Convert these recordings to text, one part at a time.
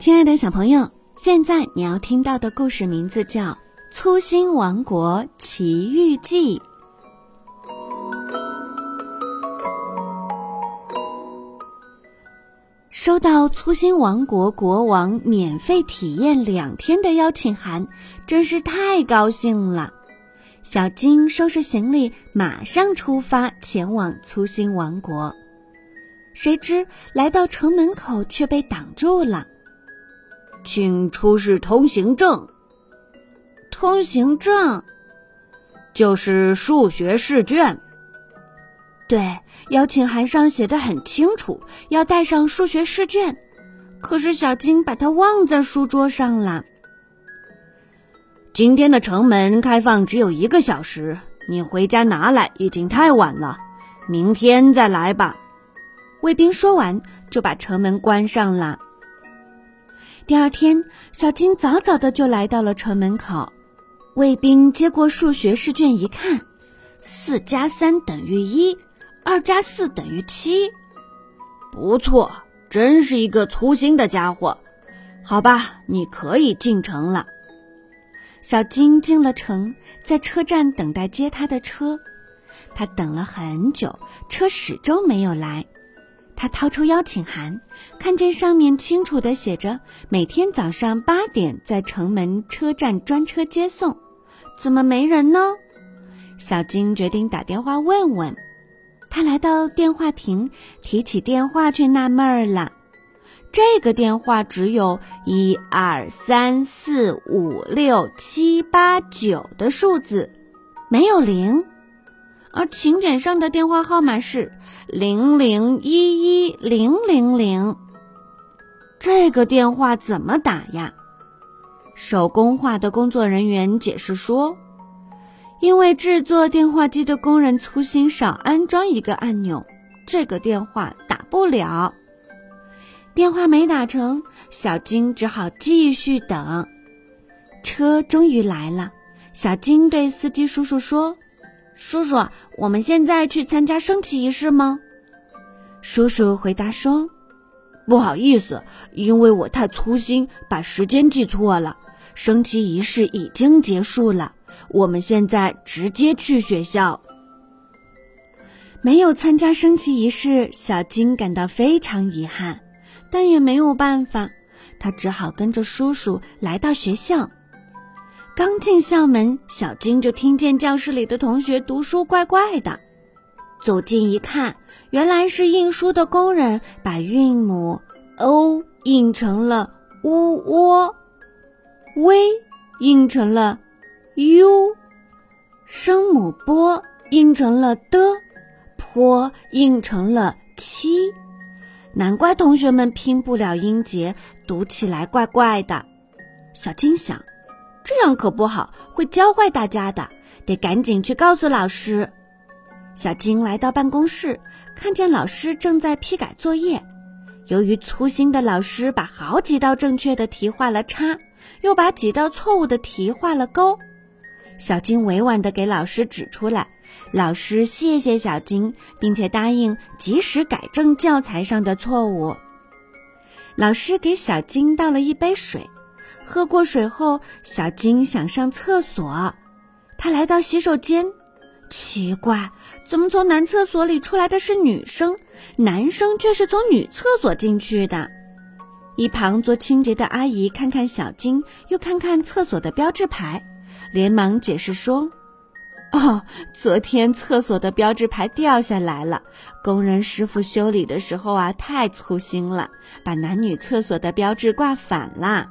亲爱的小朋友，现在你要听到的故事名字叫《粗心王国奇遇记》。收到粗心王国国王免费体验两天的邀请函，真是太高兴了。小金收拾行李，马上出发前往粗心王国。谁知来到城门口却被挡住了，请出示通行证。通行证就是数学试卷。对，邀请函上写的很清楚，要带上数学试卷。可是小金把它忘在书桌上了。今天的城门开放只有一个小时，你回家拿来已经太晚了，明天再来吧。卫兵说完，就把城门关上了。第二天，小金早早的就来到了城门口。卫兵接过数学试卷一看，四加三等于一。二加四等于七，不错，真是一个粗心的家伙。好吧，你可以进城了。小金进了城，在车站等待接他的车。他等了很久，车始终没有来。他掏出邀请函，看见上面清楚的写着每天早上八点在城门车站专车接送。怎么没人呢？小金决定打电话问问。他来到电话亭，提起电话，却纳闷儿了：这个电话只有一二三四五六七八九的数字，没有零。而请柬上的电话号码是零零一一零零零。这个电话怎么打呀？手工画的工作人员解释说。因为制作电话机的工人粗心，少安装一个按钮，这个电话打不了。电话没打成，小金只好继续等。车终于来了，小金对司机叔叔说：“叔叔，我们现在去参加升旗仪式吗？”叔叔回答说：“不好意思，因为我太粗心，把时间记错了。升旗仪式已经结束了。”我们现在直接去学校。没有参加升旗仪式，小金感到非常遗憾，但也没有办法，他只好跟着叔叔来到学校。刚进校门，小金就听见教室里的同学读书怪怪的。走近一看，原来是印书的工人把韵母 o 印成了 u o，v 印成了。u，声母波印成了的，坡印成了七，难怪同学们拼不了音节，读起来怪怪的。小金想，这样可不好，会教坏大家的，得赶紧去告诉老师。小金来到办公室，看见老师正在批改作业。由于粗心的老师把好几道正确的题画了叉，又把几道错误的题画了勾。小金委婉地给老师指出来，老师谢谢小金，并且答应及时改正教材上的错误。老师给小金倒了一杯水，喝过水后，小金想上厕所。他来到洗手间，奇怪，怎么从男厕所里出来的是女生，男生却是从女厕所进去的？一旁做清洁的阿姨看看小金，又看看厕所的标志牌。连忙解释说：“哦，昨天厕所的标志牌掉下来了，工人师傅修理的时候啊，太粗心了，把男女厕所的标志挂反了。”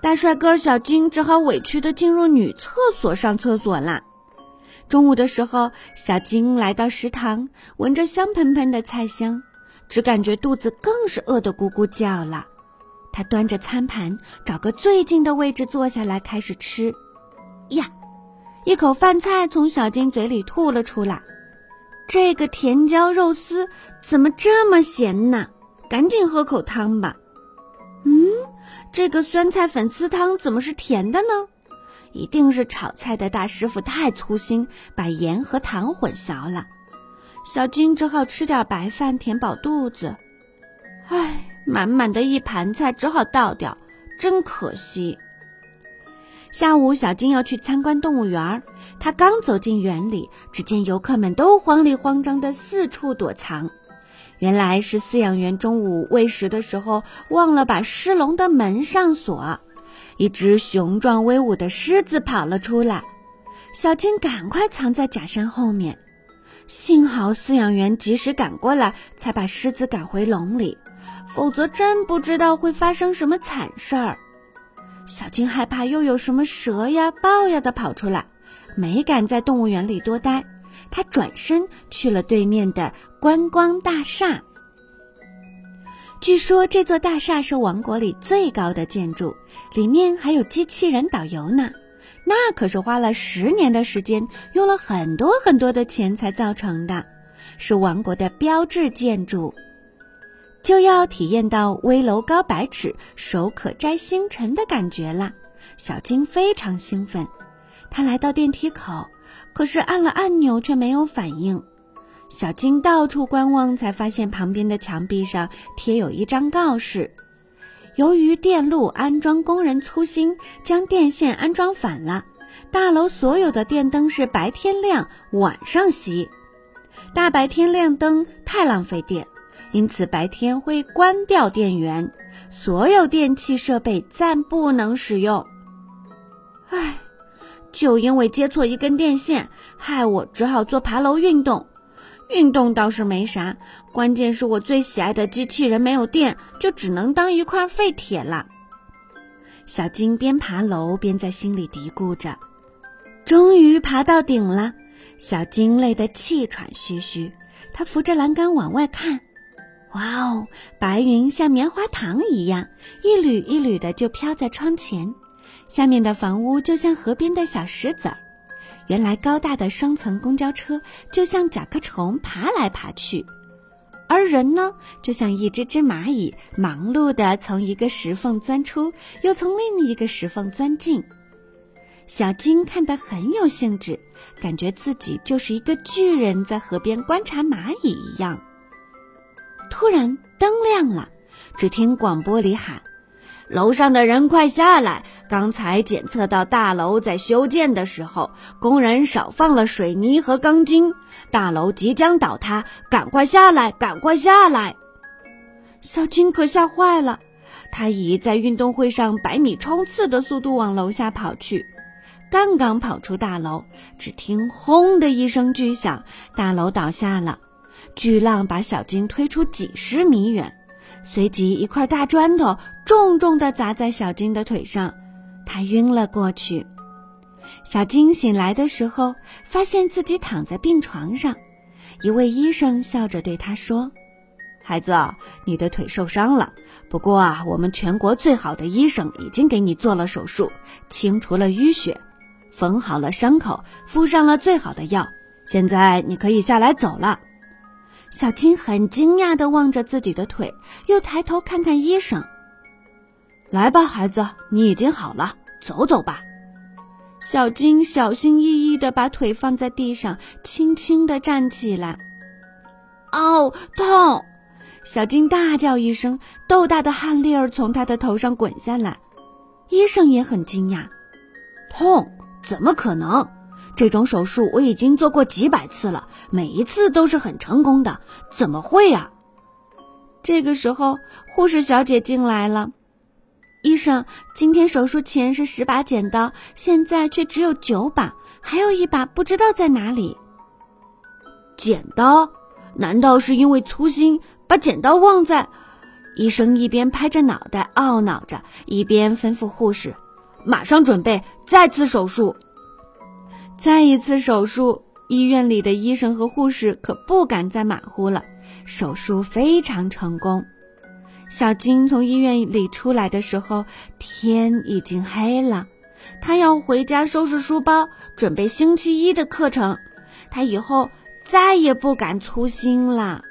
大帅哥小金只好委屈的进入女厕所上厕所啦。中午的时候，小金来到食堂，闻着香喷喷的菜香，只感觉肚子更是饿得咕咕叫了。他端着餐盘，找个最近的位置坐下来，开始吃。呀，一口饭菜从小金嘴里吐了出来。这个甜椒肉丝怎么这么咸呢？赶紧喝口汤吧。这个酸菜粉丝汤怎么是甜的呢？一定是炒菜的大师傅太粗心，把盐和糖混淆了。小金只好吃点白饭填饱肚子。唉。满满的一盘菜，只好倒掉，真可惜。下午，小金要去参观动物园他刚走进园里，只见游客们都慌里慌张的四处躲藏。原来是饲养员中午喂食的时候忘了把狮笼的门上锁，一只雄壮威武的狮子跑了出来。小金赶快藏在假山后面，幸好饲养员及时赶过来，才把狮子赶回笼里，否则真不知道会发生什么惨事儿。小金害怕又有什么蛇呀、豹呀的跑出来，没敢在动物园里多待。他转身去了对面的观光大厦。据说这座大厦是王国里最高的建筑，里面还有机器人导游呢。那可是花了十年的时间，用了很多很多的钱才造成的，是王国的标志建筑。就要体验到危楼高百尺、手可摘星辰的感觉了。小金非常兴奋，他来到电梯口。可是按了按钮却没有反应，小金到处观望，才发现旁边的墙壁上贴有一张告示：由于电路安装工人粗心，将电线安装反了，大楼所有的电灯是白天亮，晚上熄。大白天亮灯太浪费电，因此白天会关掉电源，所有电器设备暂不能使用。唉。就因为接错一根电线，害我只好做爬楼运动。运动倒是没啥，关键是我最喜爱的机器人没有电，就只能当一块废铁了。小金边爬楼边在心里嘀咕着。终于爬到顶了，小金累得气喘吁吁。他扶着栏杆往外看，哇哦，白云像棉花糖一样，一缕一缕的就飘在窗前。下面的房屋就像河边的小石子儿，原来高大的双层公交车就像甲壳虫爬来爬去，而人呢，就像一只只蚂蚁，忙碌地从一个石缝钻出，又从另一个石缝钻进。小金看得很有兴致，感觉自己就是一个巨人，在河边观察蚂蚁一样。突然灯亮了，只听广播里喊。楼上的人快下来！刚才检测到大楼在修建的时候，工人少放了水泥和钢筋，大楼即将倒塌，赶快下来，赶快下来！小金可吓坏了，他以在运动会上百米冲刺的速度往楼下跑去。刚刚跑出大楼，只听“轰”的一声巨响，大楼倒下了，巨浪把小金推出几十米远。随即，一块大砖头重重地砸在小金的腿上，他晕了过去。小金醒来的时候，发现自己躺在病床上，一位医生笑着对他说：“孩子，你的腿受伤了，不过啊，我们全国最好的医生已经给你做了手术，清除了淤血，缝好了伤口，敷上了最好的药，现在你可以下来走了。”小金很惊讶地望着自己的腿，又抬头看看医生。来吧，孩子，你已经好了，走走吧。小金小心翼翼地把腿放在地上，轻轻地站起来。哦，痛！小金大叫一声，豆大的汗粒儿从他的头上滚下来。医生也很惊讶，痛？怎么可能？这种手术我已经做过几百次了，每一次都是很成功的，怎么会呀？这个时候，护士小姐进来了。医生，今天手术前是十把剪刀，现在却只有九把，还有一把不知道在哪里。剪刀？难道是因为粗心把剪刀忘在？医生一边拍着脑袋懊恼着，一边吩咐护士：“马上准备再次手术。”再一次手术，医院里的医生和护士可不敢再马虎了。手术非常成功。小金从医院里出来的时候，天已经黑了。他要回家收拾书包，准备星期一的课程。他以后再也不敢粗心了。